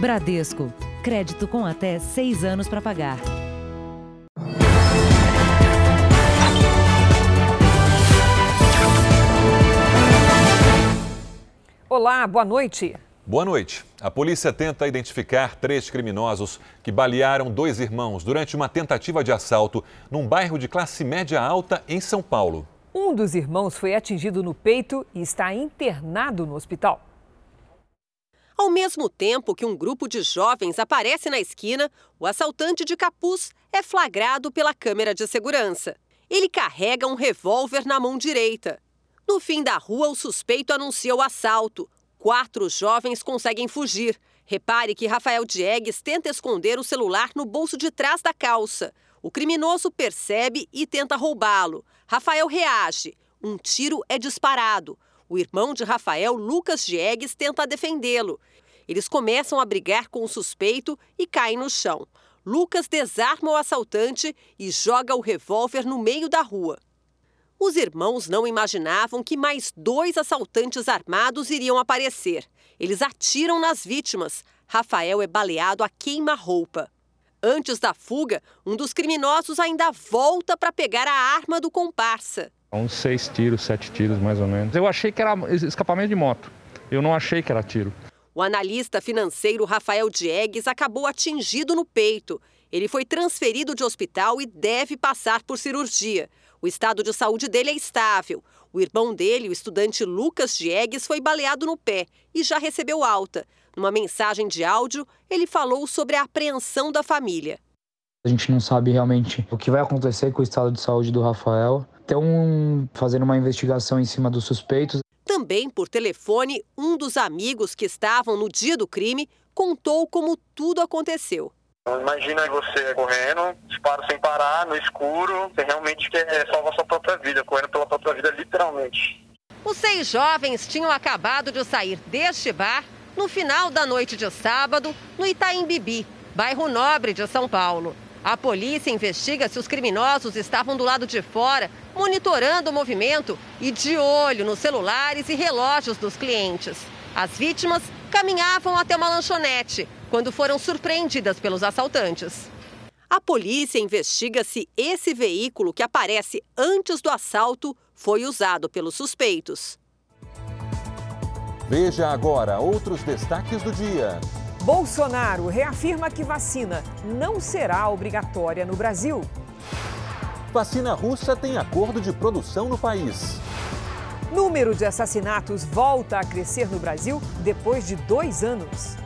Bradesco. Crédito com até seis anos para pagar. Olá, boa noite. Boa noite. A polícia tenta identificar três criminosos que balearam dois irmãos durante uma tentativa de assalto num bairro de classe média alta em São Paulo. Um dos irmãos foi atingido no peito e está internado no hospital. Ao mesmo tempo que um grupo de jovens aparece na esquina, o assaltante de capuz é flagrado pela câmera de segurança. Ele carrega um revólver na mão direita. No fim da rua, o suspeito anuncia o assalto. Quatro jovens conseguem fugir. Repare que Rafael Diegues tenta esconder o celular no bolso de trás da calça. O criminoso percebe e tenta roubá-lo. Rafael reage. Um tiro é disparado. O irmão de Rafael, Lucas Diegues, tenta defendê-lo. Eles começam a brigar com o suspeito e caem no chão. Lucas desarma o assaltante e joga o revólver no meio da rua. Os irmãos não imaginavam que mais dois assaltantes armados iriam aparecer. Eles atiram nas vítimas. Rafael é baleado a queima-roupa. Antes da fuga, um dos criminosos ainda volta para pegar a arma do comparsa. Uns seis tiros, sete tiros mais ou menos. Eu achei que era escapamento de moto. Eu não achei que era tiro. O analista financeiro Rafael Diegues acabou atingido no peito. Ele foi transferido de hospital e deve passar por cirurgia. O estado de saúde dele é estável. O irmão dele, o estudante Lucas Diegues, foi baleado no pé e já recebeu alta. Numa mensagem de áudio, ele falou sobre a apreensão da família. A gente não sabe realmente o que vai acontecer com o estado de saúde do Rafael. Estão fazendo uma investigação em cima dos suspeitos. Também por telefone, um dos amigos que estavam no dia do crime contou como tudo aconteceu. Imagina você correndo, disparo sem parar, no escuro, você realmente quer salvar sua própria vida, correndo pela própria vida, literalmente. Os seis jovens tinham acabado de sair deste bar no final da noite de sábado, no Itaim Bibi, bairro nobre de São Paulo. A polícia investiga se os criminosos estavam do lado de fora, monitorando o movimento e de olho nos celulares e relógios dos clientes. As vítimas caminhavam até uma lanchonete quando foram surpreendidas pelos assaltantes. A polícia investiga se esse veículo que aparece antes do assalto foi usado pelos suspeitos. Veja agora outros destaques do dia. Bolsonaro reafirma que vacina não será obrigatória no Brasil. Vacina russa tem acordo de produção no país. Número de assassinatos volta a crescer no Brasil depois de dois anos.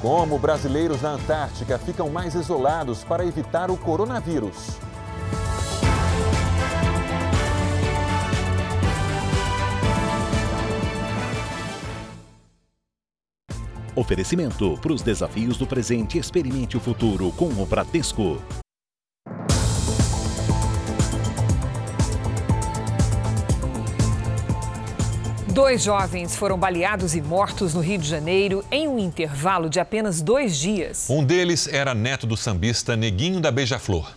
Como brasileiros na Antártica ficam mais isolados para evitar o coronavírus. Oferecimento para os desafios do presente, experimente o futuro com o Bradesco. Dois jovens foram baleados e mortos no Rio de Janeiro em um intervalo de apenas dois dias. Um deles era neto do sambista Neguinho da Beija-Flor.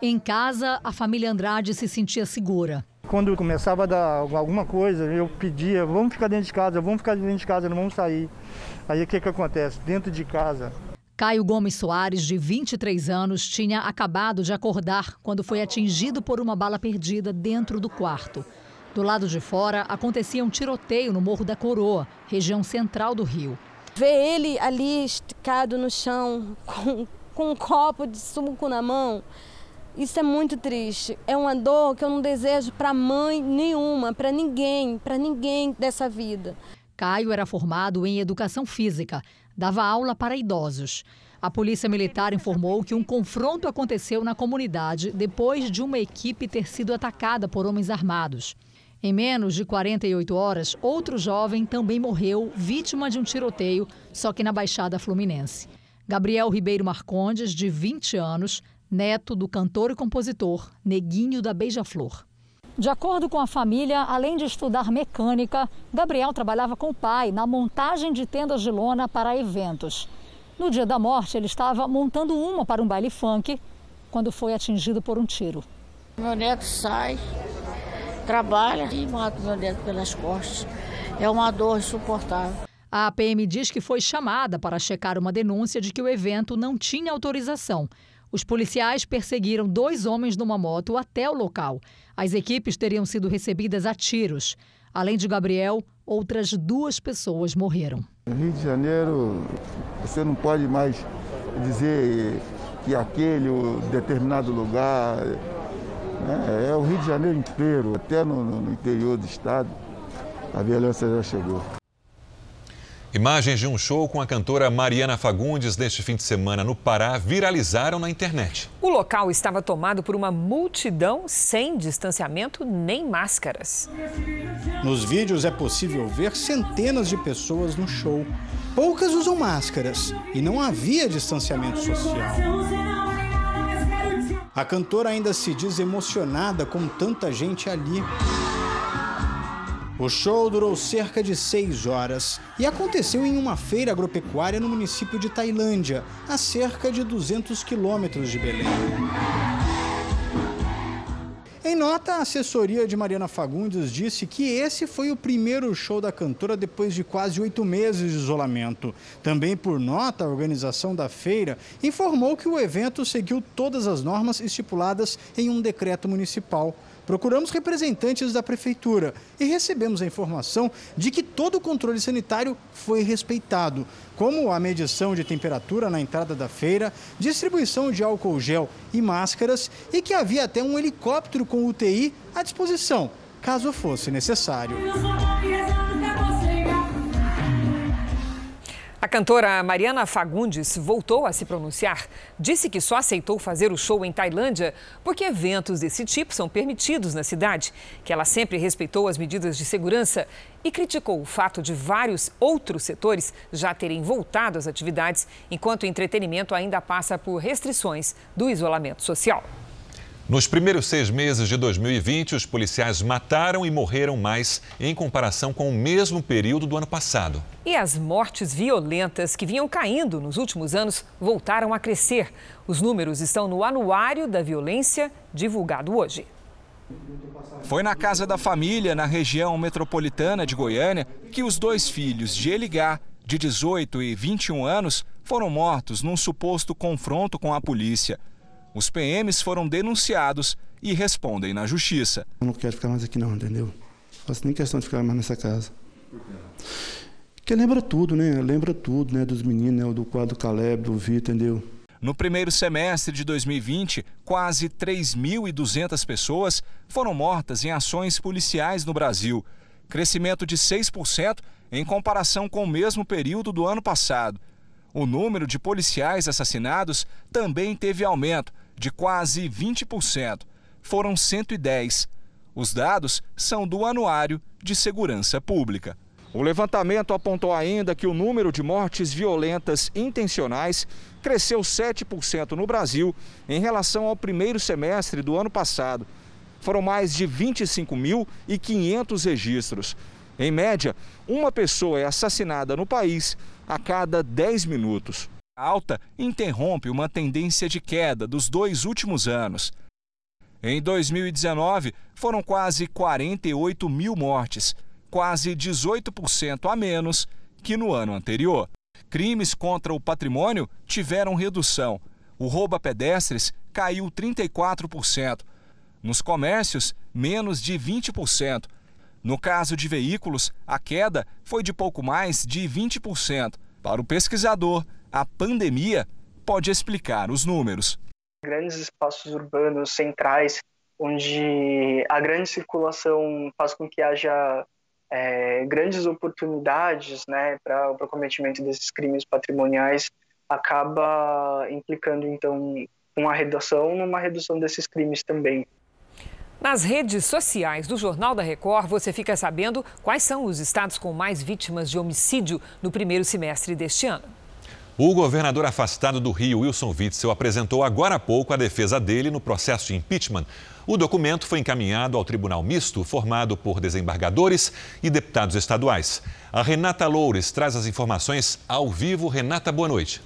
Em casa, a família Andrade se sentia segura. Quando começava a dar alguma coisa, eu pedia, vamos ficar dentro de casa, vamos ficar dentro de casa, não vamos sair. Aí o que, que acontece? Dentro de casa. Caio Gomes Soares, de 23 anos, tinha acabado de acordar quando foi atingido por uma bala perdida dentro do quarto. Do lado de fora, acontecia um tiroteio no Morro da Coroa, região central do Rio. Ver ele ali esticado no chão, com, com um copo de suco na mão, isso é muito triste. É uma dor que eu não desejo para mãe nenhuma, para ninguém, para ninguém dessa vida. Caio era formado em educação física, dava aula para idosos. A Polícia Militar informou que um confronto aconteceu na comunidade depois de uma equipe ter sido atacada por homens armados. Em menos de 48 horas, outro jovem também morreu, vítima de um tiroteio, só que na Baixada Fluminense. Gabriel Ribeiro Marcondes, de 20 anos, neto do cantor e compositor Neguinho da Beija-Flor. De acordo com a família, além de estudar mecânica, Gabriel trabalhava com o pai na montagem de tendas de lona para eventos. No dia da morte, ele estava montando uma para um baile funk quando foi atingido por um tiro. Meu neto sai, trabalha e mata meu neto pelas costas. É uma dor insuportável. A PM diz que foi chamada para checar uma denúncia de que o evento não tinha autorização. Os policiais perseguiram dois homens numa moto até o local. As equipes teriam sido recebidas a tiros. Além de Gabriel, outras duas pessoas morreram. No Rio de Janeiro, você não pode mais dizer que aquele determinado lugar. Né? É o Rio de Janeiro inteiro, até no, no interior do estado, a violência já chegou. Imagens de um show com a cantora Mariana Fagundes neste fim de semana no Pará viralizaram na internet. O local estava tomado por uma multidão sem distanciamento nem máscaras. Nos vídeos é possível ver centenas de pessoas no show. Poucas usam máscaras e não havia distanciamento social. A cantora ainda se diz emocionada com tanta gente ali. O show durou cerca de seis horas e aconteceu em uma feira agropecuária no município de Tailândia, a cerca de 200 quilômetros de Belém. Em nota, a assessoria de Mariana Fagundes disse que esse foi o primeiro show da cantora depois de quase oito meses de isolamento. Também por nota, a organização da feira informou que o evento seguiu todas as normas estipuladas em um decreto municipal. Procuramos representantes da prefeitura e recebemos a informação de que todo o controle sanitário foi respeitado, como a medição de temperatura na entrada da feira, distribuição de álcool gel e máscaras e que havia até um helicóptero com UTI à disposição, caso fosse necessário. Cantora Mariana Fagundes voltou a se pronunciar. Disse que só aceitou fazer o show em Tailândia porque eventos desse tipo são permitidos na cidade, que ela sempre respeitou as medidas de segurança e criticou o fato de vários outros setores já terem voltado às atividades, enquanto o entretenimento ainda passa por restrições do isolamento social. Nos primeiros seis meses de 2020, os policiais mataram e morreram mais em comparação com o mesmo período do ano passado. E as mortes violentas que vinham caindo nos últimos anos voltaram a crescer. Os números estão no Anuário da Violência, divulgado hoje. Foi na casa da família, na região metropolitana de Goiânia, que os dois filhos de Eligá, de 18 e 21 anos, foram mortos num suposto confronto com a polícia. Os PMs foram denunciados e respondem na justiça. Eu não quero ficar mais aqui não, entendeu? Faço nem questão de ficar mais nessa casa. Porque lembra tudo, né? Lembra tudo, né? Dos meninos, né? do quadro Caleb, do Vitor, entendeu? No primeiro semestre de 2020, quase 3.200 pessoas foram mortas em ações policiais no Brasil. Crescimento de 6% em comparação com o mesmo período do ano passado. O número de policiais assassinados também teve aumento, de quase 20%. Foram 110. Os dados são do Anuário de Segurança Pública. O levantamento apontou ainda que o número de mortes violentas intencionais cresceu 7% no Brasil em relação ao primeiro semestre do ano passado. Foram mais de 25.500 registros. Em média, uma pessoa é assassinada no país a cada 10 minutos. A alta interrompe uma tendência de queda dos dois últimos anos. Em 2019, foram quase 48 mil mortes, quase 18% a menos que no ano anterior. Crimes contra o patrimônio tiveram redução. O roubo a pedestres caiu 34%. Nos comércios, menos de 20%. No caso de veículos, a queda foi de pouco mais de 20%. Para o pesquisador, a pandemia pode explicar os números. Grandes espaços urbanos centrais, onde a grande circulação faz com que haja é, grandes oportunidades né, para o cometimento desses crimes patrimoniais, acaba implicando, então, uma redução numa redução desses crimes também. Nas redes sociais do Jornal da Record, você fica sabendo quais são os estados com mais vítimas de homicídio no primeiro semestre deste ano. O governador afastado do Rio, Wilson Witzel, apresentou agora há pouco a defesa dele no processo de impeachment. O documento foi encaminhado ao Tribunal Misto, formado por desembargadores e deputados estaduais. A Renata Loures traz as informações ao vivo. Renata, boa noite.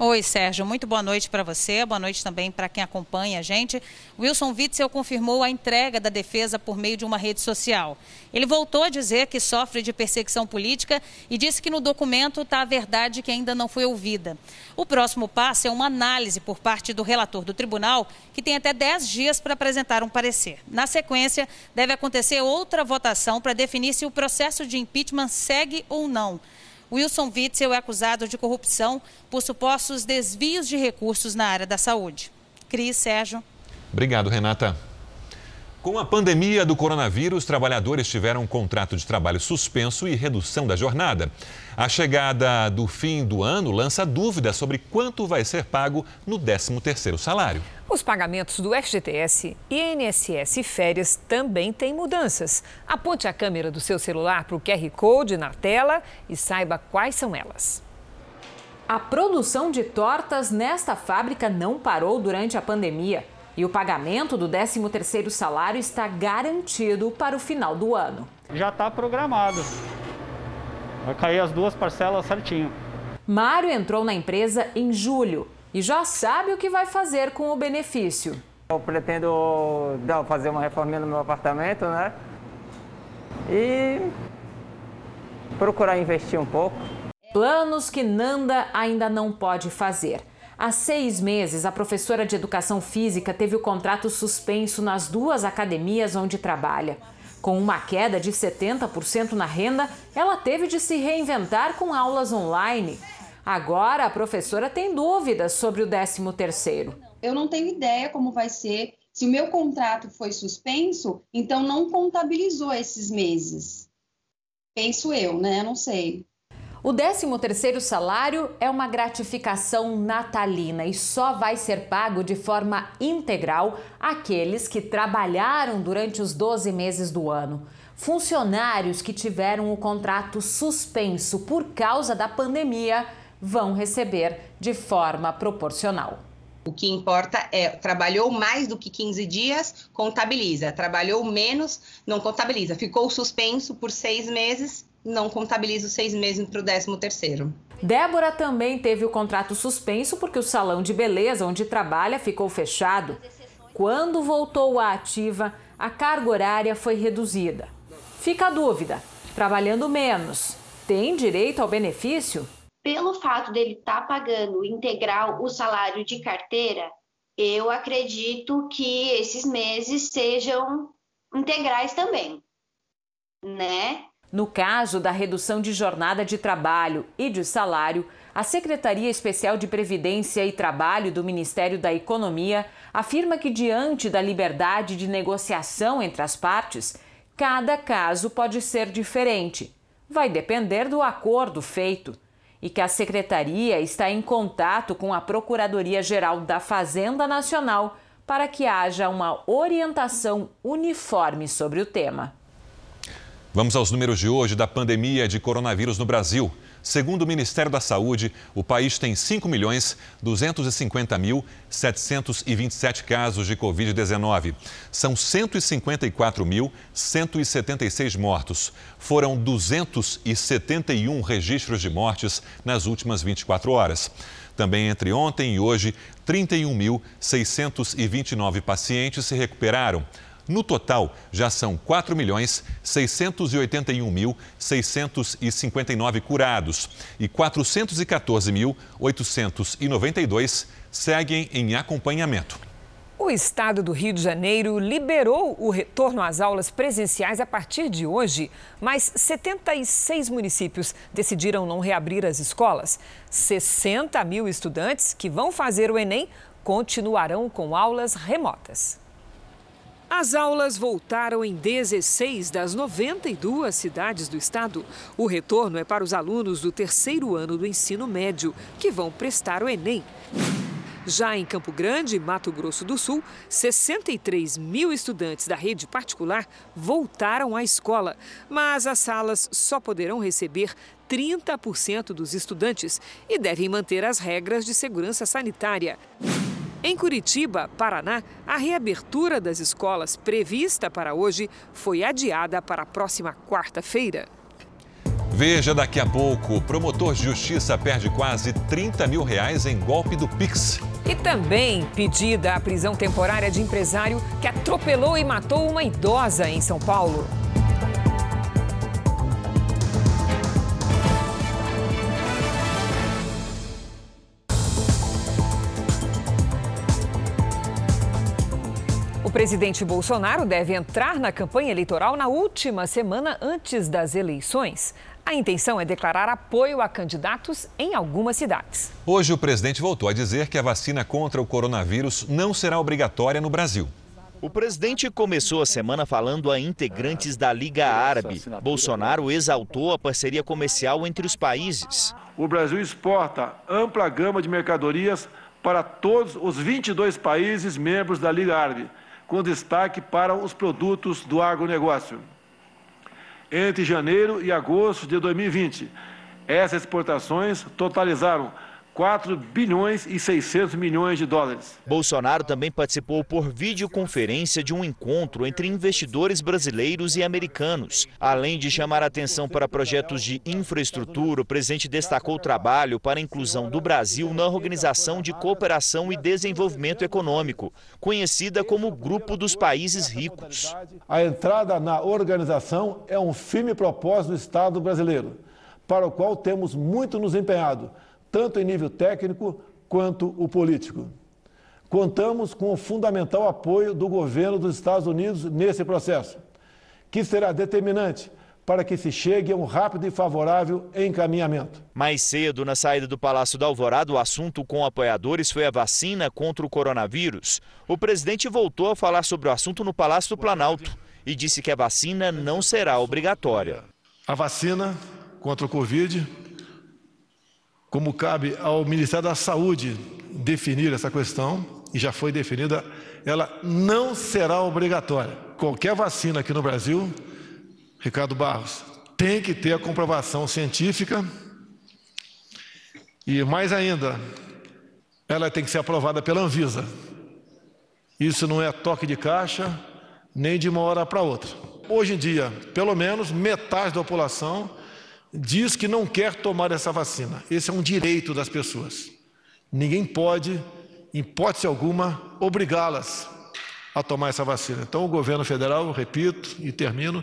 Oi, Sérgio. Muito boa noite para você. Boa noite também para quem acompanha a gente. Wilson Witzel confirmou a entrega da defesa por meio de uma rede social. Ele voltou a dizer que sofre de perseguição política e disse que no documento está a verdade que ainda não foi ouvida. O próximo passo é uma análise por parte do relator do tribunal, que tem até 10 dias para apresentar um parecer. Na sequência, deve acontecer outra votação para definir se o processo de impeachment segue ou não. Wilson Witzel é acusado de corrupção por supostos desvios de recursos na área da saúde. Cris, Sérgio. Obrigado, Renata. Com a pandemia do coronavírus, trabalhadores tiveram um contrato de trabalho suspenso e redução da jornada. A chegada do fim do ano lança dúvidas sobre quanto vai ser pago no 13º salário. Os pagamentos do FGTS, INSS e férias também têm mudanças. Aponte a câmera do seu celular para o QR Code na tela e saiba quais são elas. A produção de tortas nesta fábrica não parou durante a pandemia e o pagamento do 13º salário está garantido para o final do ano. Já está programado. Vai cair as duas parcelas certinho. Mário entrou na empresa em julho e já sabe o que vai fazer com o benefício. Eu pretendo fazer uma reforma no meu apartamento, né? E procurar investir um pouco. Planos que Nanda ainda não pode fazer. Há seis meses, a professora de educação física teve o contrato suspenso nas duas academias onde trabalha. Com uma queda de 70% na renda, ela teve de se reinventar com aulas online. Agora a professora tem dúvidas sobre o 13º. Eu não tenho ideia como vai ser. Se o meu contrato foi suspenso, então não contabilizou esses meses. Penso eu, né? Não sei. O 13º salário é uma gratificação natalina e só vai ser pago de forma integral àqueles que trabalharam durante os 12 meses do ano. Funcionários que tiveram o contrato suspenso por causa da pandemia vão receber de forma proporcional. O que importa é, trabalhou mais do que 15 dias, contabiliza. Trabalhou menos, não contabiliza. Ficou suspenso por seis meses, não contabiliza os seis meses para o décimo terceiro. Débora também teve o contrato suspenso porque o salão de beleza onde trabalha ficou fechado. Quando voltou à ativa, a carga horária foi reduzida. Fica a dúvida: trabalhando menos, tem direito ao benefício? Pelo fato dele estar tá pagando integral o salário de carteira, eu acredito que esses meses sejam integrais também, né? No caso da redução de jornada de trabalho e de salário, a Secretaria Especial de Previdência e Trabalho do Ministério da Economia afirma que, diante da liberdade de negociação entre as partes, cada caso pode ser diferente. Vai depender do acordo feito e que a secretaria está em contato com a Procuradoria-Geral da Fazenda Nacional para que haja uma orientação uniforme sobre o tema. Vamos aos números de hoje da pandemia de coronavírus no Brasil. Segundo o Ministério da Saúde, o país tem 5 milhões 250 mil 727 casos de Covid-19. São 154 mil 176 mortos. Foram 271 registros de mortes nas últimas 24 horas. Também entre ontem e hoje, 31.629 pacientes se recuperaram. No total, já são 4 milhões 681 mil 659 curados e 414.892 seguem em acompanhamento. O estado do Rio de Janeiro liberou o retorno às aulas presenciais a partir de hoje, mas 76 municípios decidiram não reabrir as escolas. 60 mil estudantes que vão fazer o Enem continuarão com aulas remotas. As aulas voltaram em 16 das 92 cidades do estado. O retorno é para os alunos do terceiro ano do ensino médio, que vão prestar o Enem. Já em Campo Grande, Mato Grosso do Sul, 63 mil estudantes da rede particular voltaram à escola, mas as salas só poderão receber 30% dos estudantes e devem manter as regras de segurança sanitária. Em Curitiba, Paraná, a reabertura das escolas prevista para hoje foi adiada para a próxima quarta-feira. Veja daqui a pouco, promotor de justiça perde quase 30 mil reais em golpe do Pix. E também pedida a prisão temporária de empresário que atropelou e matou uma idosa em São Paulo. O presidente Bolsonaro deve entrar na campanha eleitoral na última semana antes das eleições. A intenção é declarar apoio a candidatos em algumas cidades. Hoje, o presidente voltou a dizer que a vacina contra o coronavírus não será obrigatória no Brasil. O presidente começou a semana falando a integrantes da Liga Árabe. Bolsonaro exaltou a parceria comercial entre os países. O Brasil exporta ampla gama de mercadorias para todos os 22 países membros da Liga Árabe com destaque para os produtos do agronegócio. Entre janeiro e agosto de 2020, essas exportações totalizaram 4 bilhões e 600 milhões de dólares. Bolsonaro também participou por videoconferência de um encontro entre investidores brasileiros e americanos. Além de chamar atenção para projetos de infraestrutura, o presidente destacou o trabalho para a inclusão do Brasil na Organização de Cooperação e Desenvolvimento Econômico, conhecida como Grupo dos Países Ricos. A entrada na organização é um firme propósito do Estado brasileiro, para o qual temos muito nos empenhado tanto em nível técnico quanto o político. Contamos com o fundamental apoio do governo dos Estados Unidos nesse processo, que será determinante para que se chegue a um rápido e favorável encaminhamento. Mais cedo, na saída do Palácio da Alvorada, o assunto com apoiadores foi a vacina contra o coronavírus. O presidente voltou a falar sobre o assunto no Palácio do Planalto e disse que a vacina não será obrigatória. A vacina contra o Covid como cabe ao Ministério da Saúde definir essa questão, e já foi definida, ela não será obrigatória. Qualquer vacina aqui no Brasil, Ricardo Barros, tem que ter a comprovação científica e, mais ainda, ela tem que ser aprovada pela Anvisa. Isso não é toque de caixa, nem de uma hora para outra. Hoje em dia, pelo menos metade da população diz que não quer tomar essa vacina. Esse é um direito das pessoas. Ninguém pode, em hipótese alguma, obrigá-las a tomar essa vacina. Então, o governo federal, repito e termino,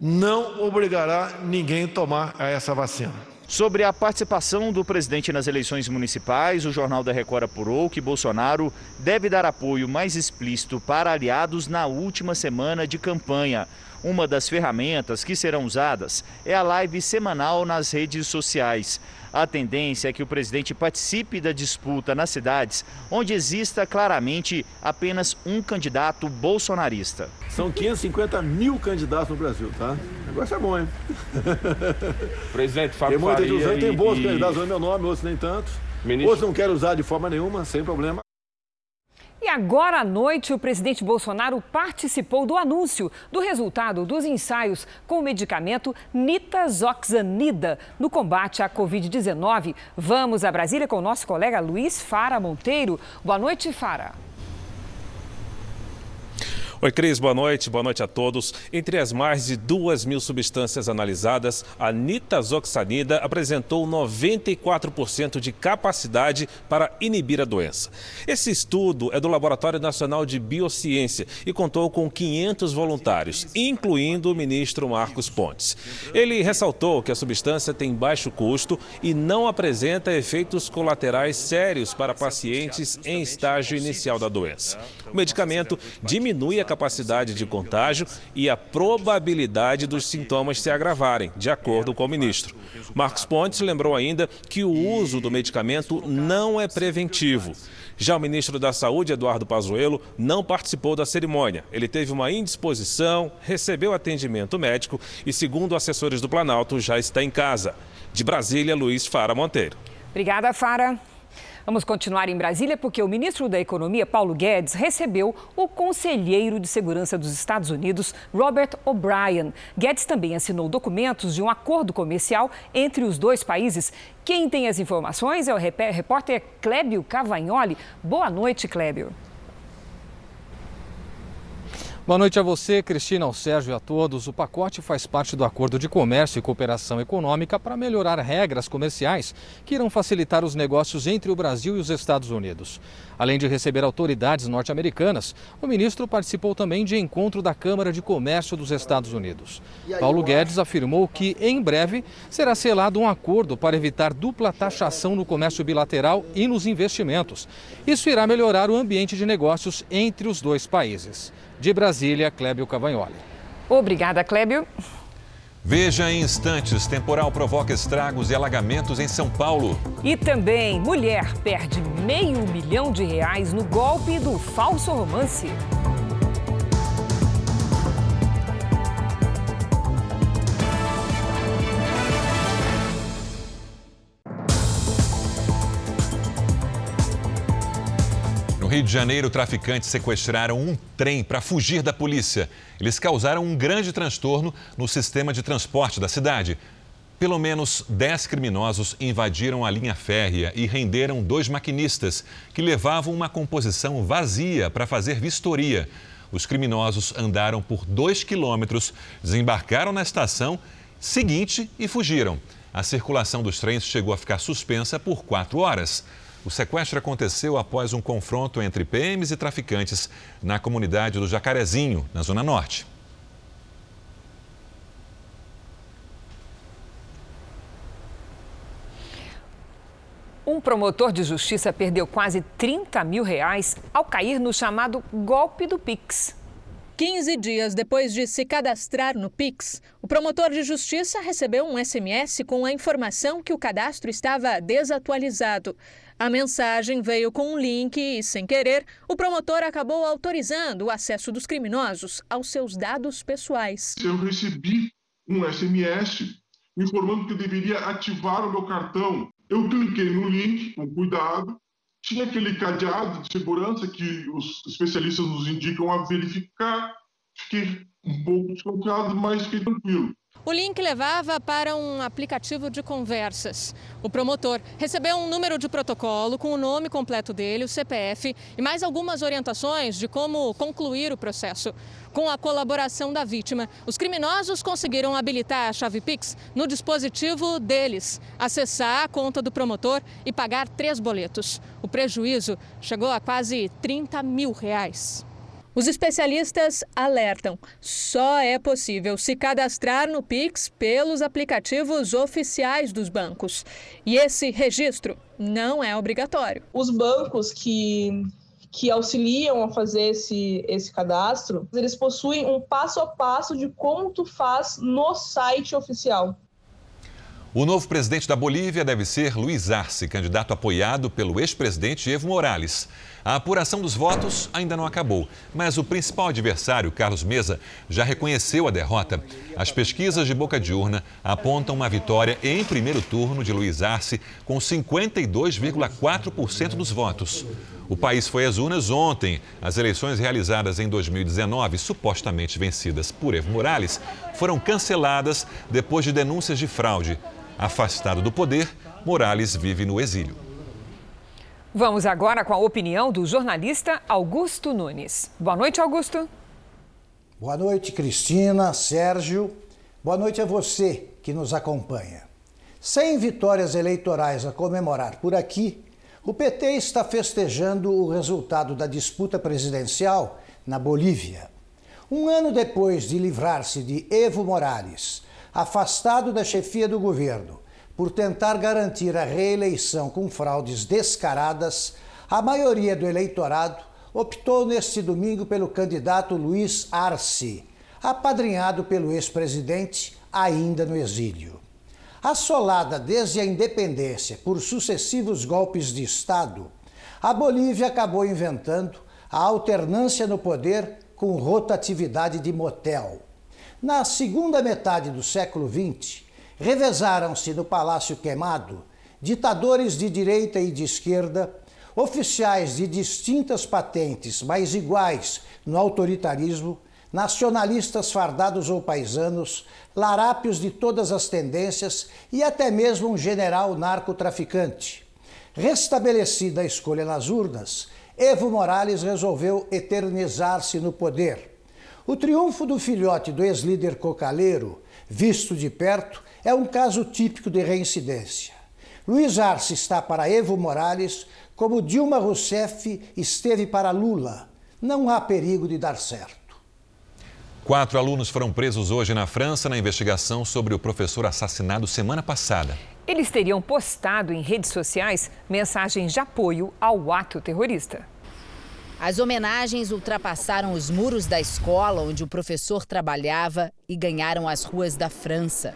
não obrigará ninguém a tomar essa vacina. Sobre a participação do presidente nas eleições municipais, o Jornal da Record apurou que Bolsonaro deve dar apoio mais explícito para aliados na última semana de campanha. Uma das ferramentas que serão usadas é a live semanal nas redes sociais. A tendência é que o presidente participe da disputa nas cidades onde exista claramente apenas um candidato bolsonarista. São 550 mil candidatos no Brasil, tá? O negócio é bom, hein? Presidente Fábio Tem gente usando, tem bons e... candidatos usando meu nome, outros nem tanto. Ministro... Outros não querem usar de forma nenhuma, sem problema. E agora à noite, o presidente Bolsonaro participou do anúncio do resultado dos ensaios com o medicamento nitazoxanida no combate à Covid-19. Vamos a Brasília com o nosso colega Luiz Fara Monteiro. Boa noite, Fara. Oi, Cris, boa noite, boa noite a todos. Entre as mais de duas mil substâncias analisadas, a nitazoxanida apresentou 94% de capacidade para inibir a doença. Esse estudo é do Laboratório Nacional de Biociência e contou com 500 voluntários, incluindo o ministro Marcos Pontes. Ele ressaltou que a substância tem baixo custo e não apresenta efeitos colaterais sérios para pacientes em estágio inicial da doença. O medicamento diminui a capacidade de contágio e a probabilidade dos sintomas se agravarem, de acordo com o ministro. Marcos Pontes lembrou ainda que o uso do medicamento não é preventivo. Já o ministro da Saúde, Eduardo Pazuello, não participou da cerimônia. Ele teve uma indisposição, recebeu atendimento médico e, segundo assessores do Planalto, já está em casa. De Brasília, Luiz Fara Monteiro. Obrigada, Fara. Vamos continuar em Brasília porque o ministro da Economia, Paulo Guedes, recebeu o conselheiro de segurança dos Estados Unidos, Robert O'Brien. Guedes também assinou documentos de um acordo comercial entre os dois países. Quem tem as informações é o repórter Clébio Cavagnoli. Boa noite, Clébio. Boa noite a você, Cristina, ao Sérgio e a todos. O pacote faz parte do Acordo de Comércio e Cooperação Econômica para melhorar regras comerciais que irão facilitar os negócios entre o Brasil e os Estados Unidos. Além de receber autoridades norte-americanas, o ministro participou também de encontro da Câmara de Comércio dos Estados Unidos. Paulo Guedes afirmou que, em breve, será selado um acordo para evitar dupla taxação no comércio bilateral e nos investimentos. Isso irá melhorar o ambiente de negócios entre os dois países. De Brasília, Clébio Cavagnoli. Obrigada, Clébio. Veja em instantes: temporal provoca estragos e alagamentos em São Paulo. E também, mulher perde meio milhão de reais no golpe do falso romance. No Rio de Janeiro, traficantes sequestraram um trem para fugir da polícia. Eles causaram um grande transtorno no sistema de transporte da cidade. Pelo menos 10 criminosos invadiram a linha férrea e renderam dois maquinistas que levavam uma composição vazia para fazer vistoria. Os criminosos andaram por dois quilômetros, desembarcaram na estação seguinte e fugiram. A circulação dos trens chegou a ficar suspensa por quatro horas. O sequestro aconteceu após um confronto entre PMs e traficantes na comunidade do Jacarezinho, na Zona Norte. Um promotor de justiça perdeu quase 30 mil reais ao cair no chamado golpe do Pix. 15 dias depois de se cadastrar no Pix, o promotor de justiça recebeu um SMS com a informação que o cadastro estava desatualizado. A mensagem veio com um link e, sem querer, o promotor acabou autorizando o acesso dos criminosos aos seus dados pessoais. Eu recebi um SMS informando que eu deveria ativar o meu cartão. Eu cliquei no link com cuidado. Tinha aquele cadeado de segurança que os especialistas nos indicam a verificar. Fiquei um pouco desconfiado, mas fiquei tranquilo. O link levava para um aplicativo de conversas. O promotor recebeu um número de protocolo com o nome completo dele, o CPF e mais algumas orientações de como concluir o processo. Com a colaboração da vítima, os criminosos conseguiram habilitar a chave Pix no dispositivo deles, acessar a conta do promotor e pagar três boletos. O prejuízo chegou a quase 30 mil reais. Os especialistas alertam: só é possível se cadastrar no Pix pelos aplicativos oficiais dos bancos. E esse registro não é obrigatório. Os bancos que que auxiliam a fazer esse, esse cadastro, eles possuem um passo a passo de como tu faz no site oficial. O novo presidente da Bolívia deve ser Luiz Arce, candidato apoiado pelo ex-presidente Evo Morales. A apuração dos votos ainda não acabou, mas o principal adversário, Carlos Mesa, já reconheceu a derrota. As pesquisas de boca de urna apontam uma vitória em primeiro turno de Luiz Arce, com 52,4% dos votos. O país foi às urnas ontem. As eleições realizadas em 2019, supostamente vencidas por Evo Morales, foram canceladas depois de denúncias de fraude. Afastado do poder, Morales vive no exílio. Vamos agora com a opinião do jornalista Augusto Nunes. Boa noite, Augusto. Boa noite, Cristina, Sérgio. Boa noite a você que nos acompanha. Sem vitórias eleitorais a comemorar por aqui, o PT está festejando o resultado da disputa presidencial na Bolívia. Um ano depois de livrar-se de Evo Morales, afastado da chefia do governo, por tentar garantir a reeleição com fraudes descaradas, a maioria do eleitorado optou neste domingo pelo candidato Luiz Arce, apadrinhado pelo ex-presidente ainda no exílio. Assolada desde a independência por sucessivos golpes de Estado, a Bolívia acabou inventando a alternância no poder com rotatividade de motel. Na segunda metade do século XX, revezaram-se no Palácio Queimado ditadores de direita e de esquerda, oficiais de distintas patentes, mas iguais no autoritarismo, nacionalistas fardados ou paisanos, larápios de todas as tendências e até mesmo um general narcotraficante. Restabelecida a escolha nas urnas, Evo Morales resolveu eternizar-se no poder. O triunfo do filhote do ex-líder cocaleiro, visto de perto, é um caso típico de reincidência. Luiz Arce está para Evo Morales como Dilma Rousseff esteve para Lula. Não há perigo de dar certo. Quatro alunos foram presos hoje na França na investigação sobre o professor assassinado semana passada. Eles teriam postado em redes sociais mensagens de apoio ao ato terrorista. As homenagens ultrapassaram os muros da escola onde o professor trabalhava e ganharam as ruas da França.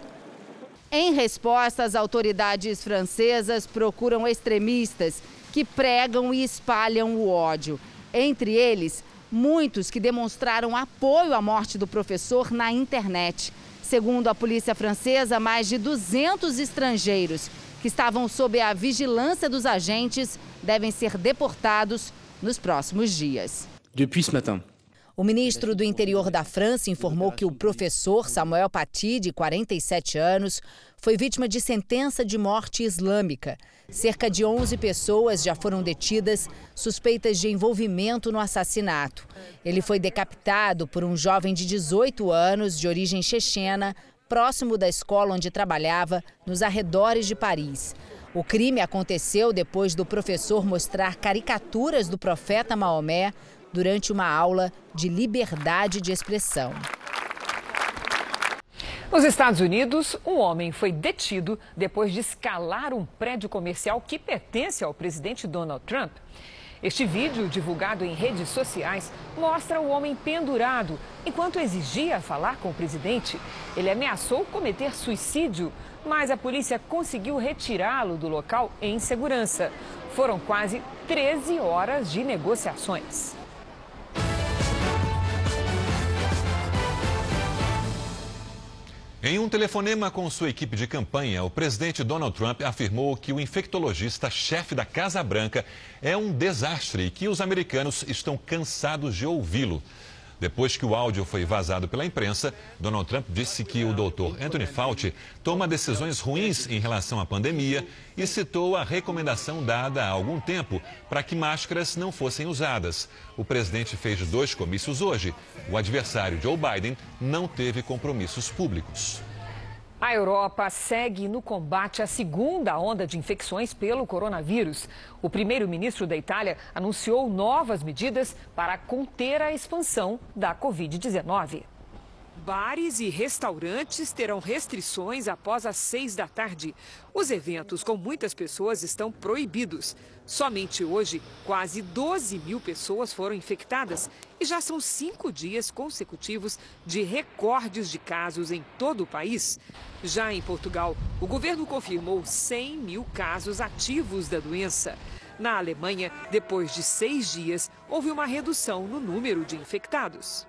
Em resposta, as autoridades francesas procuram extremistas que pregam e espalham o ódio. Entre eles, muitos que demonstraram apoio à morte do professor na internet. Segundo a polícia francesa, mais de 200 estrangeiros que estavam sob a vigilância dos agentes devem ser deportados nos próximos dias. Depuis ce matin. O ministro do Interior da França informou que o professor Samuel Paty, de 47 anos, foi vítima de sentença de morte islâmica. Cerca de 11 pessoas já foram detidas suspeitas de envolvimento no assassinato. Ele foi decapitado por um jovem de 18 anos, de origem chechena, próximo da escola onde trabalhava, nos arredores de Paris. O crime aconteceu depois do professor mostrar caricaturas do profeta Maomé durante uma aula de liberdade de expressão. Nos Estados Unidos, um homem foi detido depois de escalar um prédio comercial que pertence ao presidente Donald Trump. Este vídeo, divulgado em redes sociais, mostra o homem pendurado enquanto exigia falar com o presidente. Ele ameaçou cometer suicídio, mas a polícia conseguiu retirá-lo do local em segurança. Foram quase 13 horas de negociações. Em um telefonema com sua equipe de campanha, o presidente Donald Trump afirmou que o infectologista-chefe da Casa Branca é um desastre e que os americanos estão cansados de ouvi-lo. Depois que o áudio foi vazado pela imprensa, Donald Trump disse que o doutor Anthony Fauci toma decisões ruins em relação à pandemia e citou a recomendação dada há algum tempo para que máscaras não fossem usadas. O presidente fez dois comícios hoje. O adversário Joe Biden não teve compromissos públicos. A Europa segue no combate à segunda onda de infecções pelo coronavírus. O primeiro-ministro da Itália anunciou novas medidas para conter a expansão da Covid-19. Bares e restaurantes terão restrições após as seis da tarde. Os eventos com muitas pessoas estão proibidos. Somente hoje, quase 12 mil pessoas foram infectadas e já são cinco dias consecutivos de recordes de casos em todo o país. Já em Portugal, o governo confirmou 100 mil casos ativos da doença. Na Alemanha, depois de seis dias, houve uma redução no número de infectados.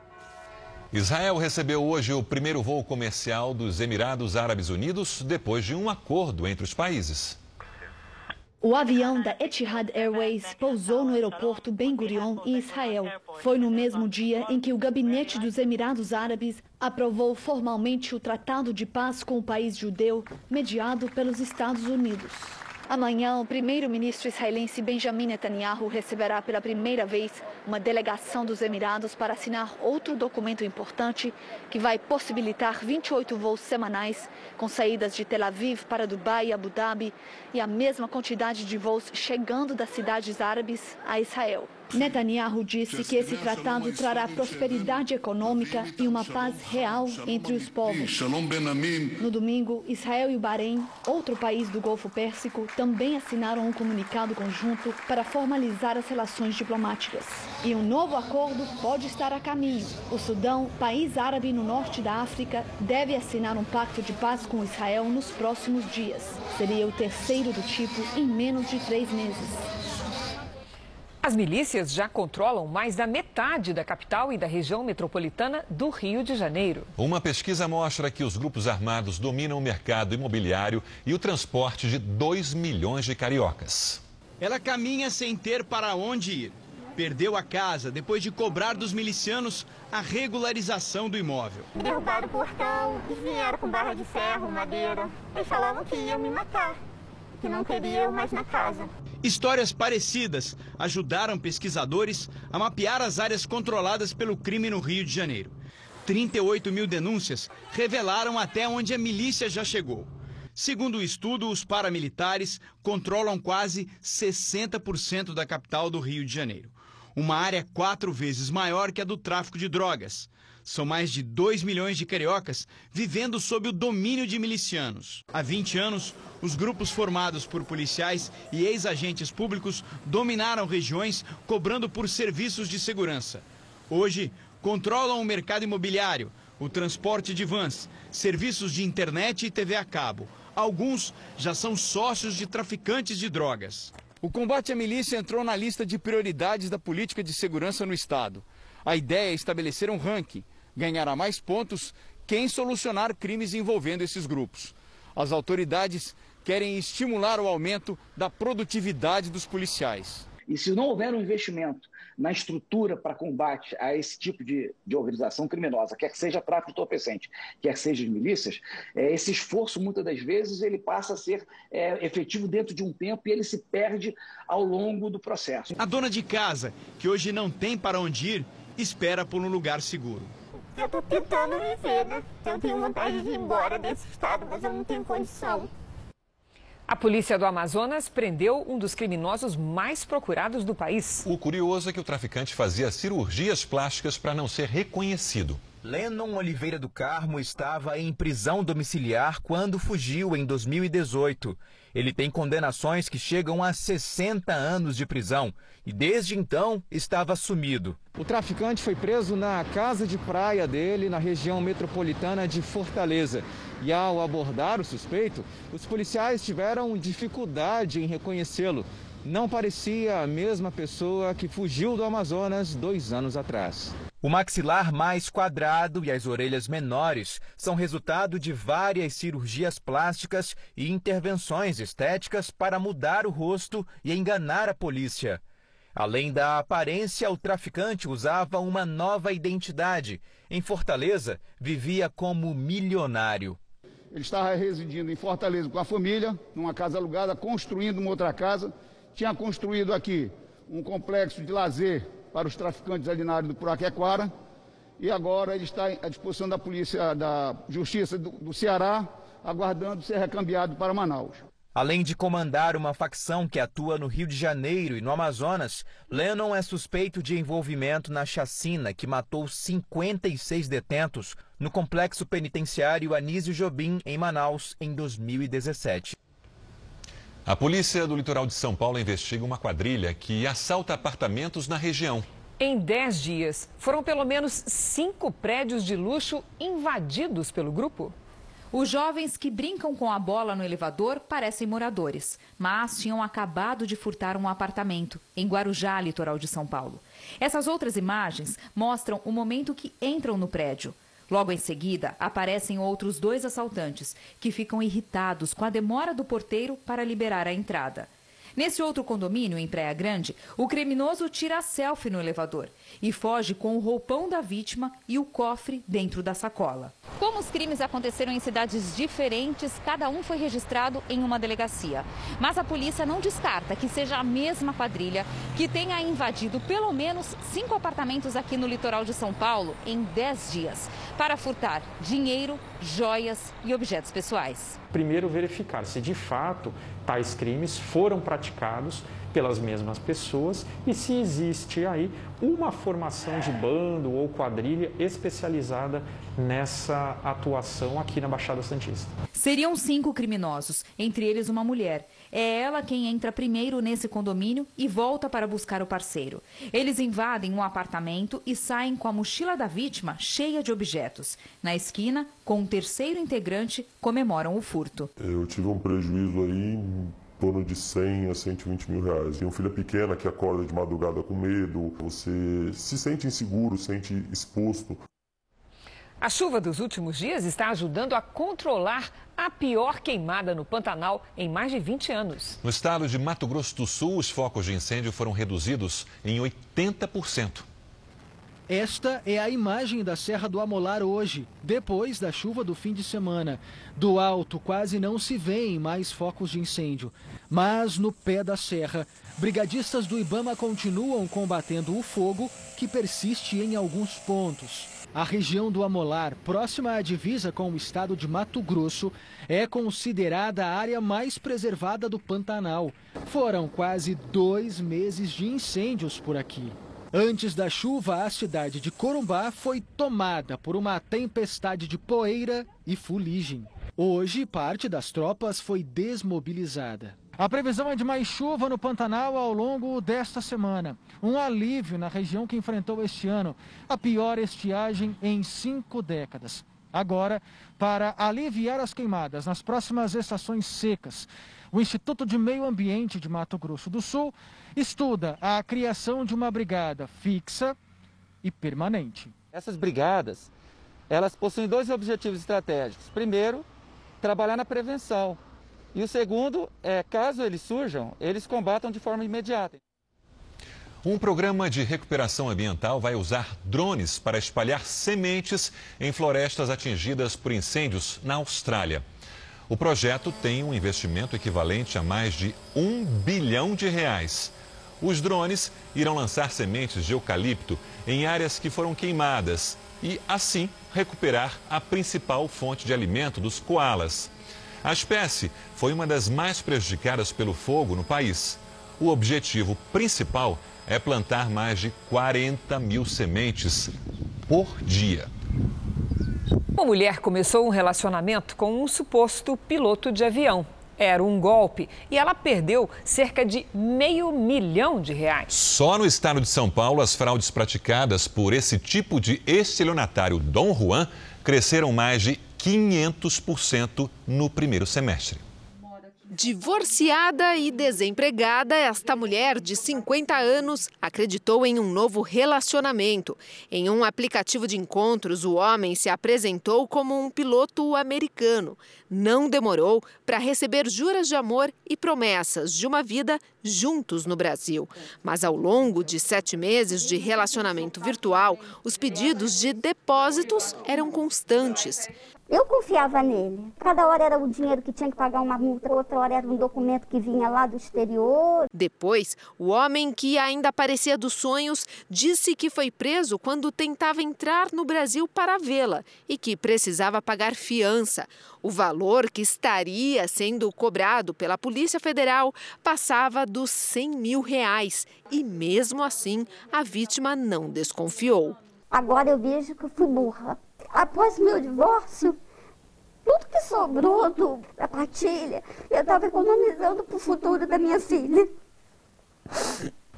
Israel recebeu hoje o primeiro voo comercial dos Emirados Árabes Unidos depois de um acordo entre os países. O avião da Etihad Airways pousou no aeroporto Ben Gurion, em Israel. Foi no mesmo dia em que o gabinete dos Emirados Árabes aprovou formalmente o Tratado de Paz com o país judeu, mediado pelos Estados Unidos. Amanhã, o primeiro-ministro israelense Benjamin Netanyahu receberá pela primeira vez uma delegação dos Emirados para assinar outro documento importante que vai possibilitar 28 voos semanais com saídas de Tel Aviv para Dubai e Abu Dhabi e a mesma quantidade de voos chegando das cidades árabes a Israel. Netanyahu disse que esse tratado trará prosperidade econômica e uma paz real entre os povos. No domingo, Israel e o Bahrein, outro país do Golfo Pérsico, também assinaram um comunicado conjunto para formalizar as relações diplomáticas. E um novo acordo pode estar a caminho. O Sudão, país árabe no norte da África, deve assinar um pacto de paz com Israel nos próximos dias. Seria o terceiro do tipo em menos de três meses. As milícias já controlam mais da metade da capital e da região metropolitana do Rio de Janeiro. Uma pesquisa mostra que os grupos armados dominam o mercado imobiliário e o transporte de 2 milhões de cariocas. Ela caminha sem ter para onde ir. Perdeu a casa depois de cobrar dos milicianos a regularização do imóvel. Derrubaram o portão e vieram com barra de ferro, madeira. Eles falavam que iam me matar, que não queriam mais na casa. Histórias parecidas ajudaram pesquisadores a mapear as áreas controladas pelo crime no Rio de Janeiro. 38 mil denúncias revelaram até onde a milícia já chegou. Segundo o estudo, os paramilitares controlam quase 60% da capital do Rio de Janeiro. Uma área quatro vezes maior que a do tráfico de drogas. São mais de 2 milhões de cariocas vivendo sob o domínio de milicianos. Há 20 anos, os grupos formados por policiais e ex-agentes públicos dominaram regiões cobrando por serviços de segurança. Hoje, controlam o mercado imobiliário, o transporte de vans, serviços de internet e TV a cabo. Alguns já são sócios de traficantes de drogas. O combate à milícia entrou na lista de prioridades da política de segurança no Estado. A ideia é estabelecer um ranking, ganhará mais pontos quem solucionar crimes envolvendo esses grupos. As autoridades querem estimular o aumento da produtividade dos policiais. E se não houver um investimento na estrutura para combate a esse tipo de, de organização criminosa, quer que seja tráfico de entorpecente, quer que seja de milícias, é, esse esforço, muitas das vezes, ele passa a ser é, efetivo dentro de um tempo e ele se perde ao longo do processo. A dona de casa, que hoje não tem para onde ir, espera por um lugar seguro. Eu estou tentando viver, né? Eu tenho vontade de ir embora desse estado, mas eu não tenho condição. A polícia do Amazonas prendeu um dos criminosos mais procurados do país. O curioso é que o traficante fazia cirurgias plásticas para não ser reconhecido. Lennon Oliveira do Carmo estava em prisão domiciliar quando fugiu em 2018. Ele tem condenações que chegam a 60 anos de prisão e desde então estava sumido. O traficante foi preso na casa de praia dele, na região metropolitana de Fortaleza. E ao abordar o suspeito, os policiais tiveram dificuldade em reconhecê-lo. Não parecia a mesma pessoa que fugiu do Amazonas dois anos atrás. O maxilar mais quadrado e as orelhas menores são resultado de várias cirurgias plásticas e intervenções estéticas para mudar o rosto e enganar a polícia. Além da aparência, o traficante usava uma nova identidade. Em Fortaleza, vivia como milionário. Ele estava residindo em Fortaleza com a família, numa casa alugada, construindo uma outra casa. Tinha construído aqui um complexo de lazer para os traficantes ali na área do Puraquequara. E agora ele está à disposição da Polícia da Justiça do, do Ceará, aguardando ser recambiado para Manaus. Além de comandar uma facção que atua no Rio de Janeiro e no Amazonas, Lennon é suspeito de envolvimento na chacina que matou 56 detentos no complexo penitenciário Anísio Jobim, em Manaus, em 2017. A polícia do litoral de São Paulo investiga uma quadrilha que assalta apartamentos na região. Em 10 dias, foram pelo menos cinco prédios de luxo invadidos pelo grupo. Os jovens que brincam com a bola no elevador parecem moradores, mas tinham acabado de furtar um apartamento em Guarujá, litoral de São Paulo. Essas outras imagens mostram o momento que entram no prédio. Logo em seguida, aparecem outros dois assaltantes que ficam irritados com a demora do porteiro para liberar a entrada. Nesse outro condomínio, em Praia Grande, o criminoso tira a selfie no elevador e foge com o roupão da vítima e o cofre dentro da sacola. Como os crimes aconteceram em cidades diferentes, cada um foi registrado em uma delegacia. Mas a polícia não descarta que seja a mesma quadrilha que tenha invadido pelo menos cinco apartamentos aqui no litoral de São Paulo em dez dias para furtar dinheiro, joias e objetos pessoais. Primeiro, verificar se de fato tais crimes foram praticados pelas mesmas pessoas e se existe aí uma formação de bando ou quadrilha especializada nessa atuação aqui na Baixada Santista. Seriam cinco criminosos, entre eles uma mulher. É ela quem entra primeiro nesse condomínio e volta para buscar o parceiro. Eles invadem um apartamento e saem com a mochila da vítima cheia de objetos. Na esquina, com um terceiro integrante, comemoram o furto. Eu tive um prejuízo aí torno de 100 a 120 mil reais. Tem uma filha pequena que acorda de madrugada com medo, você se sente inseguro, se sente exposto. A chuva dos últimos dias está ajudando a controlar a pior queimada no Pantanal em mais de 20 anos. No estado de Mato Grosso do Sul, os focos de incêndio foram reduzidos em 80%. Esta é a imagem da Serra do Amolar hoje, depois da chuva do fim de semana. Do alto quase não se vêem mais focos de incêndio, mas no pé da serra, brigadistas do Ibama continuam combatendo o fogo que persiste em alguns pontos. A região do Amolar, próxima à divisa com o estado de Mato Grosso, é considerada a área mais preservada do Pantanal. Foram quase dois meses de incêndios por aqui. Antes da chuva, a cidade de Corumbá foi tomada por uma tempestade de poeira e fuligem. Hoje, parte das tropas foi desmobilizada. A previsão é de mais chuva no Pantanal ao longo desta semana. Um alívio na região que enfrentou este ano a pior estiagem em cinco décadas. Agora, para aliviar as queimadas nas próximas estações secas, o Instituto de Meio Ambiente de Mato Grosso do Sul estuda a criação de uma brigada fixa e permanente. Essas brigadas, elas possuem dois objetivos estratégicos. Primeiro, trabalhar na prevenção, e o segundo é, caso eles surjam, eles combatam de forma imediata. Um programa de recuperação ambiental vai usar drones para espalhar sementes em florestas atingidas por incêndios na Austrália. O projeto tem um investimento equivalente a mais de um bilhão de reais. Os drones irão lançar sementes de eucalipto em áreas que foram queimadas e, assim, recuperar a principal fonte de alimento dos koalas. A espécie foi uma das mais prejudicadas pelo fogo no país. O objetivo principal é plantar mais de 40 mil sementes por dia. Uma mulher começou um relacionamento com um suposto piloto de avião. Era um golpe e ela perdeu cerca de meio milhão de reais. Só no estado de São Paulo, as fraudes praticadas por esse tipo de estelionatário Dom Juan cresceram mais de 500% no primeiro semestre. Divorciada e desempregada, esta mulher de 50 anos acreditou em um novo relacionamento. Em um aplicativo de encontros, o homem se apresentou como um piloto americano. Não demorou para receber juras de amor e promessas de uma vida juntos no Brasil. Mas ao longo de sete meses de relacionamento virtual, os pedidos de depósitos eram constantes. Eu confiava nele. Cada hora era o dinheiro que tinha que pagar uma multa, outra hora era um documento que vinha lá do exterior. Depois, o homem que ainda aparecia dos sonhos disse que foi preso quando tentava entrar no Brasil para vê-la e que precisava pagar fiança. O valor que estaria sendo cobrado pela Polícia Federal passava dos 100 mil reais e, mesmo assim, a vítima não desconfiou. Agora eu vejo que eu fui burra. Após meu divórcio, tudo que sobrou da partilha, eu estava economizando para o futuro da minha filha.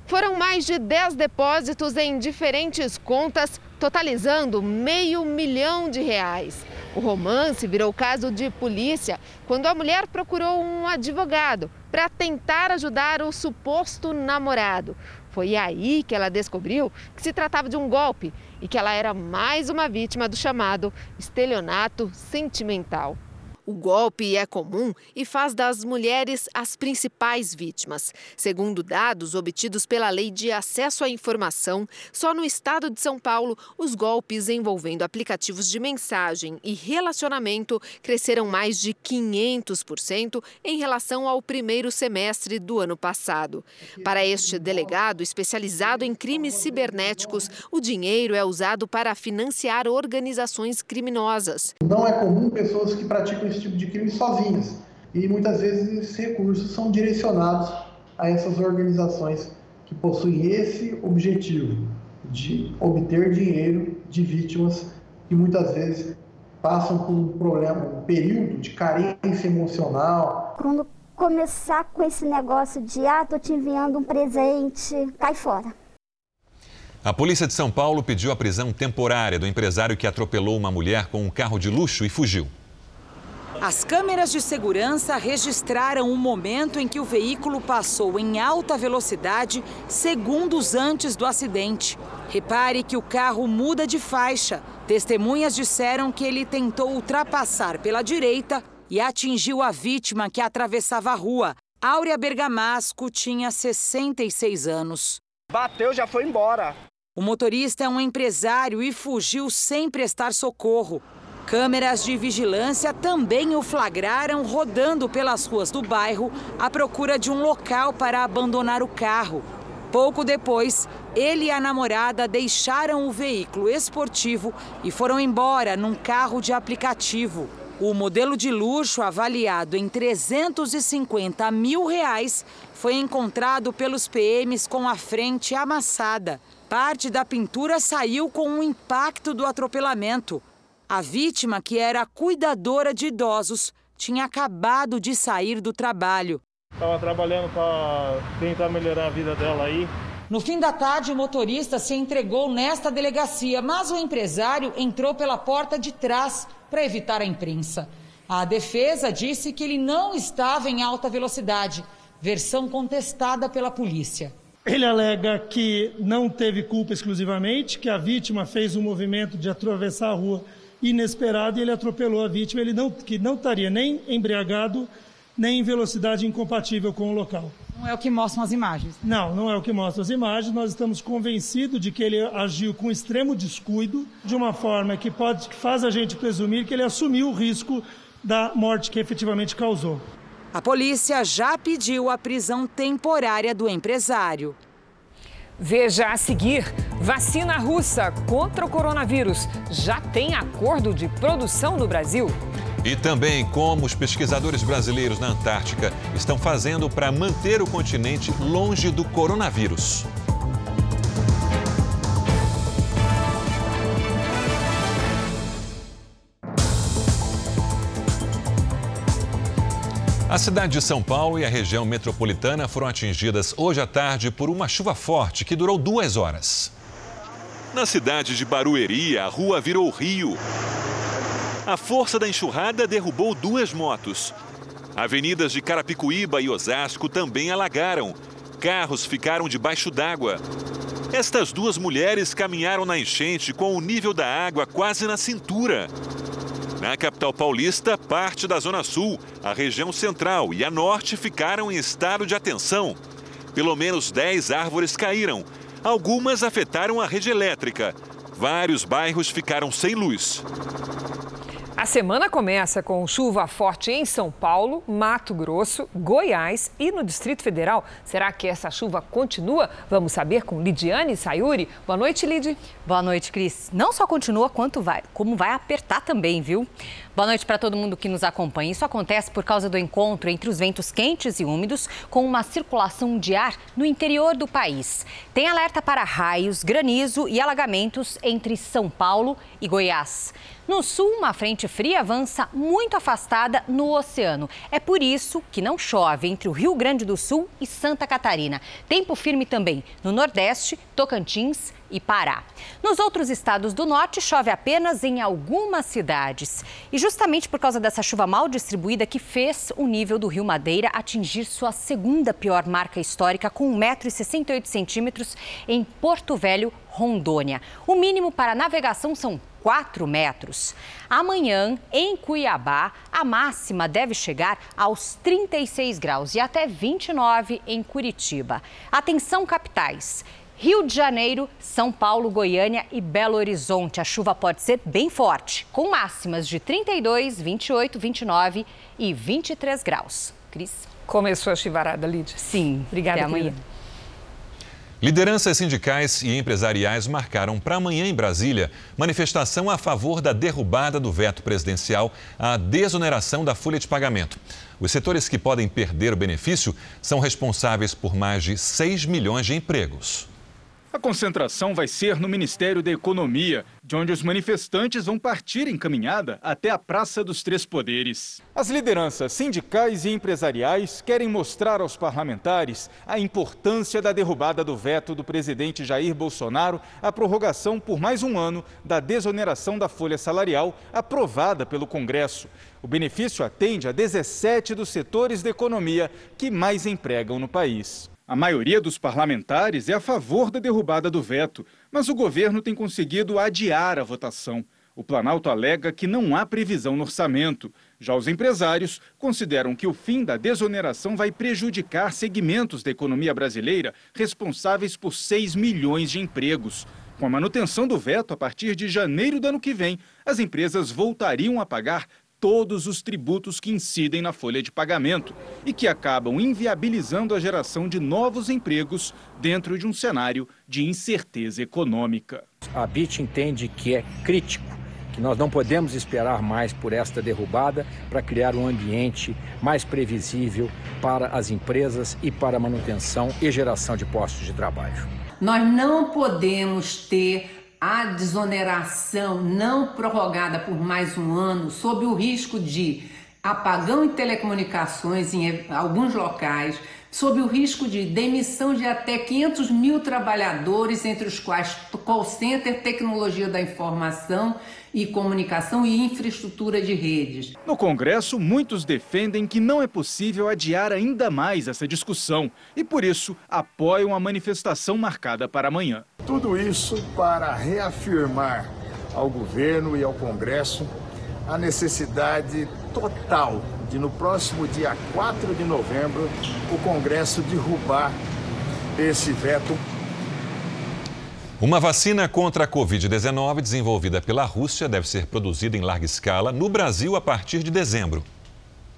Foram mais de 10 depósitos em diferentes contas, totalizando meio milhão de reais. O romance virou caso de polícia quando a mulher procurou um advogado para tentar ajudar o suposto namorado. Foi aí que ela descobriu que se tratava de um golpe e que ela era mais uma vítima do chamado estelionato sentimental. O golpe é comum e faz das mulheres as principais vítimas. Segundo dados obtidos pela Lei de Acesso à Informação, só no estado de São Paulo, os golpes envolvendo aplicativos de mensagem e relacionamento cresceram mais de 500% em relação ao primeiro semestre do ano passado. Para este delegado especializado em crimes cibernéticos, o dinheiro é usado para financiar organizações criminosas. Não é comum pessoas que praticam esse tipo de crime sozinhas. E muitas vezes esses recursos são direcionados a essas organizações que possuem esse objetivo de obter dinheiro de vítimas que muitas vezes passam por um problema, um período de carência emocional. Quando começar com esse negócio de ah, tô te enviando um presente, cai fora. A polícia de São Paulo pediu a prisão temporária do empresário que atropelou uma mulher com um carro de luxo e fugiu. As câmeras de segurança registraram o momento em que o veículo passou em alta velocidade segundos antes do acidente. Repare que o carro muda de faixa. Testemunhas disseram que ele tentou ultrapassar pela direita e atingiu a vítima que atravessava a rua. Áurea Bergamasco tinha 66 anos. Bateu, já foi embora. O motorista é um empresário e fugiu sem prestar socorro. Câmeras de vigilância também o flagraram rodando pelas ruas do bairro à procura de um local para abandonar o carro. Pouco depois, ele e a namorada deixaram o veículo esportivo e foram embora num carro de aplicativo. O modelo de luxo, avaliado em 350 mil reais, foi encontrado pelos PMs com a frente amassada. Parte da pintura saiu com o impacto do atropelamento. A vítima, que era cuidadora de idosos, tinha acabado de sair do trabalho. Estava trabalhando para tentar melhorar a vida dela aí. No fim da tarde, o motorista se entregou nesta delegacia, mas o empresário entrou pela porta de trás para evitar a imprensa. A defesa disse que ele não estava em alta velocidade, versão contestada pela polícia. Ele alega que não teve culpa exclusivamente, que a vítima fez um movimento de atravessar a rua inesperado e ele atropelou a vítima, ele não, que não estaria nem embriagado, nem em velocidade incompatível com o local. Não é o que mostram as imagens? Não, não é o que mostram as imagens. Nós estamos convencidos de que ele agiu com extremo descuido, de uma forma que, pode, que faz a gente presumir que ele assumiu o risco da morte que efetivamente causou. A polícia já pediu a prisão temporária do empresário. Veja a seguir: vacina russa contra o coronavírus já tem acordo de produção no Brasil? E também como os pesquisadores brasileiros na Antártica estão fazendo para manter o continente longe do coronavírus. A cidade de São Paulo e a região metropolitana foram atingidas hoje à tarde por uma chuva forte que durou duas horas. Na cidade de Barueri, a rua virou rio. A força da enxurrada derrubou duas motos. Avenidas de Carapicuíba e Osasco também alagaram. Carros ficaram debaixo d'água. Estas duas mulheres caminharam na enchente com o nível da água quase na cintura. Na capital paulista, parte da Zona Sul, a região central e a norte ficaram em estado de atenção. Pelo menos 10 árvores caíram. Algumas afetaram a rede elétrica. Vários bairros ficaram sem luz. A semana começa com chuva forte em São Paulo, Mato Grosso, Goiás e no Distrito Federal. Será que essa chuva continua? Vamos saber com Lidiane Sayuri. Boa noite, Lid. Boa noite, Cris. Não só continua, quanto vai, como vai apertar também, viu? Boa noite para todo mundo que nos acompanha. Isso acontece por causa do encontro entre os ventos quentes e úmidos com uma circulação de ar no interior do país. Tem alerta para raios, granizo e alagamentos entre São Paulo e Goiás. No sul, uma frente fria avança muito afastada no oceano. É por isso que não chove entre o Rio Grande do Sul e Santa Catarina. Tempo firme também no Nordeste, Tocantins e Pará. Nos outros estados do norte, chove apenas em algumas cidades. E justamente por causa dessa chuva mal distribuída que fez o nível do Rio Madeira atingir sua segunda pior marca histórica, com 1,68m em Porto Velho, Rondônia. O mínimo para navegação são 4 metros. Amanhã, em Cuiabá, a máxima deve chegar aos 36 graus e até 29 em Curitiba. Atenção, capitais. Rio de Janeiro, São Paulo, Goiânia e Belo Horizonte. A chuva pode ser bem forte, com máximas de 32, 28, 29 e 23 graus. Cris? Começou a chuvarada, Lídia. Sim. Obrigada, Até amanhã. querida. Lideranças sindicais e empresariais marcaram para amanhã em Brasília manifestação a favor da derrubada do veto presidencial à desoneração da folha de pagamento. Os setores que podem perder o benefício são responsáveis por mais de 6 milhões de empregos. A concentração vai ser no Ministério da Economia, de onde os manifestantes vão partir em caminhada até a Praça dos Três Poderes. As lideranças sindicais e empresariais querem mostrar aos parlamentares a importância da derrubada do veto do presidente Jair Bolsonaro à prorrogação por mais um ano da desoneração da folha salarial aprovada pelo Congresso. O benefício atende a 17 dos setores da economia que mais empregam no país. A maioria dos parlamentares é a favor da derrubada do veto, mas o governo tem conseguido adiar a votação. O Planalto alega que não há previsão no orçamento. Já os empresários consideram que o fim da desoneração vai prejudicar segmentos da economia brasileira responsáveis por 6 milhões de empregos. Com a manutenção do veto a partir de janeiro do ano que vem, as empresas voltariam a pagar todos os tributos que incidem na folha de pagamento e que acabam inviabilizando a geração de novos empregos dentro de um cenário de incerteza econômica. A BIT entende que é crítico que nós não podemos esperar mais por esta derrubada para criar um ambiente mais previsível para as empresas e para a manutenção e geração de postos de trabalho. Nós não podemos ter a desoneração não prorrogada por mais um ano, sob o risco de apagão em telecomunicações em alguns locais, sob o risco de demissão de até 500 mil trabalhadores, entre os quais call center, tecnologia da informação e comunicação e infraestrutura de redes. No Congresso, muitos defendem que não é possível adiar ainda mais essa discussão e, por isso, apoiam a manifestação marcada para amanhã. Tudo isso para reafirmar ao governo e ao Congresso a necessidade total de, no próximo dia 4 de novembro, o Congresso derrubar esse veto. Uma vacina contra a Covid-19 desenvolvida pela Rússia deve ser produzida em larga escala no Brasil a partir de dezembro.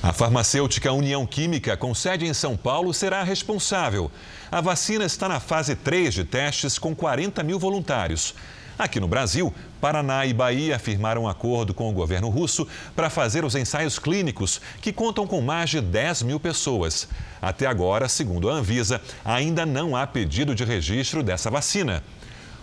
A farmacêutica União Química, com sede em São Paulo, será responsável. A vacina está na fase 3 de testes com 40 mil voluntários. Aqui no Brasil, Paraná e Bahia firmaram um acordo com o governo russo para fazer os ensaios clínicos, que contam com mais de 10 mil pessoas. Até agora, segundo a Anvisa, ainda não há pedido de registro dessa vacina.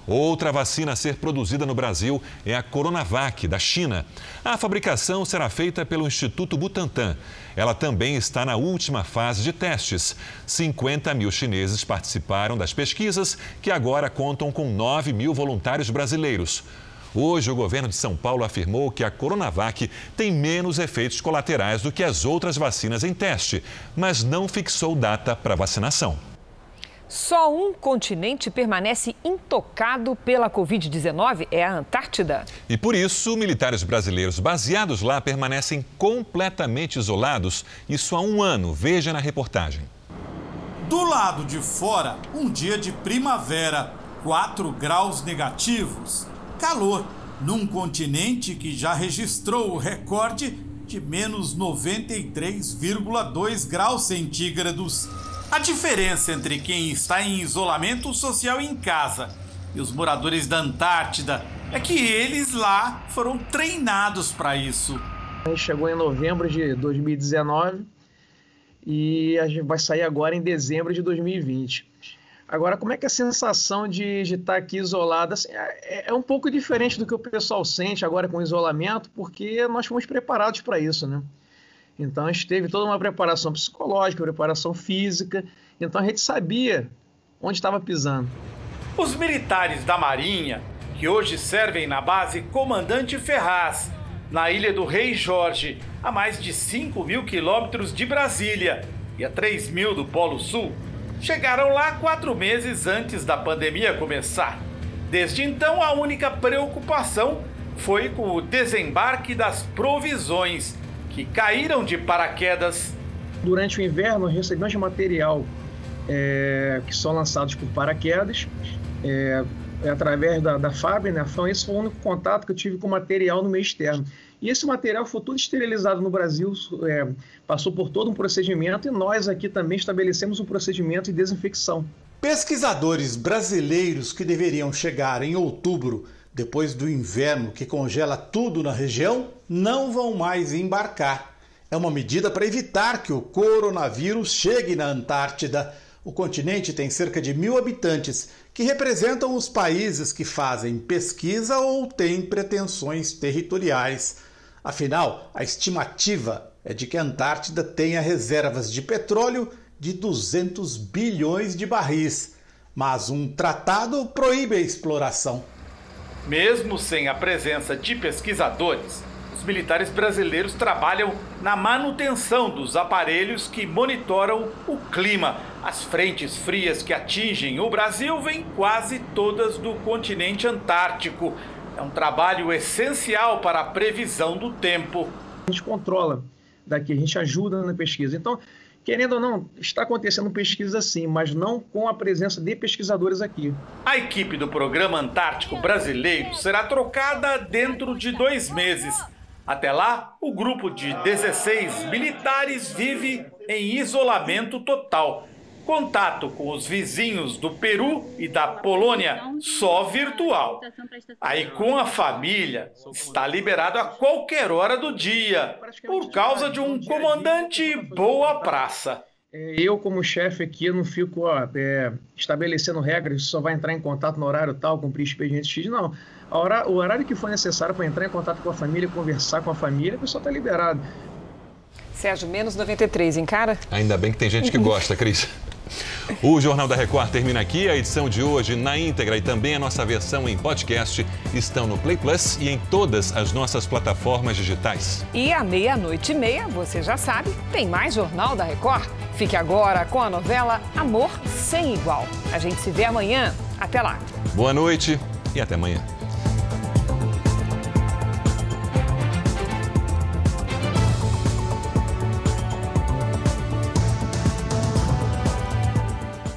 Outra vacina a ser produzida no Brasil é a Coronavac, da China. A fabricação será feita pelo Instituto Butantan. Ela também está na última fase de testes. 50 mil chineses participaram das pesquisas, que agora contam com 9 mil voluntários brasileiros. Hoje, o governo de São Paulo afirmou que a Coronavac tem menos efeitos colaterais do que as outras vacinas em teste, mas não fixou data para vacinação. Só um continente permanece intocado pela Covid-19, é a Antártida. E por isso, militares brasileiros baseados lá permanecem completamente isolados, isso há um ano. Veja na reportagem. Do lado de fora, um dia de primavera, 4 graus negativos. Calor, num continente que já registrou o recorde de menos 93,2 graus centígrados. A diferença entre quem está em isolamento social em casa e os moradores da Antártida é que eles lá foram treinados para isso. A gente chegou em novembro de 2019 e a gente vai sair agora em dezembro de 2020. Agora, como é que é a sensação de, de estar aqui isolado? Assim, é, é, um pouco diferente do que o pessoal sente agora com o isolamento, porque nós fomos preparados para isso, né? Então a gente teve toda uma preparação psicológica, preparação física, então a gente sabia onde estava pisando. Os militares da Marinha, que hoje servem na base Comandante Ferraz, na ilha do Rei Jorge, a mais de 5 mil quilômetros de Brasília e a 3 mil do Polo Sul, chegaram lá quatro meses antes da pandemia começar. Desde então, a única preocupação foi com o desembarque das provisões que caíram de paraquedas. Durante o inverno, recebemos de material é, que são lançados por paraquedas, é, é através da, da FAB, né? Então, esse foi o único contato que eu tive com material no meio externo. E esse material foi todo esterilizado no Brasil, é, passou por todo um procedimento e nós aqui também estabelecemos um procedimento de desinfecção. Pesquisadores brasileiros que deveriam chegar em outubro depois do inverno que congela tudo na região, não vão mais embarcar. É uma medida para evitar que o coronavírus chegue na Antártida. O continente tem cerca de mil habitantes, que representam os países que fazem pesquisa ou têm pretensões territoriais. Afinal, a estimativa é de que a Antártida tenha reservas de petróleo de 200 bilhões de barris. Mas um tratado proíbe a exploração. Mesmo sem a presença de pesquisadores, os militares brasileiros trabalham na manutenção dos aparelhos que monitoram o clima. As frentes frias que atingem o Brasil vêm quase todas do continente antártico. É um trabalho essencial para a previsão do tempo. A gente controla daqui, a gente ajuda na pesquisa. Então, Querendo ou não, está acontecendo pesquisa sim, mas não com a presença de pesquisadores aqui. A equipe do Programa Antártico Brasileiro será trocada dentro de dois meses. Até lá, o grupo de 16 militares vive em isolamento total. Contato com os vizinhos do Peru e da Polônia só virtual. Aí com a família está liberado a qualquer hora do dia, por causa de um comandante boa praça. É, eu, como chefe aqui, eu não fico ó, é, estabelecendo regras, só vai entrar em contato no horário tal, cumprir expediente X, não. Hora, o horário que for necessário para entrar em contato com a família, conversar com a família, a pessoa está liberado. Sérgio, menos 93, encara? Ainda bem que tem gente que gosta, Cris. O Jornal da Record termina aqui. A edição de hoje na íntegra e também a nossa versão em podcast estão no Play Plus e em todas as nossas plataformas digitais. E à meia-noite e meia, você já sabe, tem mais Jornal da Record. Fique agora com a novela Amor Sem Igual. A gente se vê amanhã. Até lá. Boa noite e até amanhã.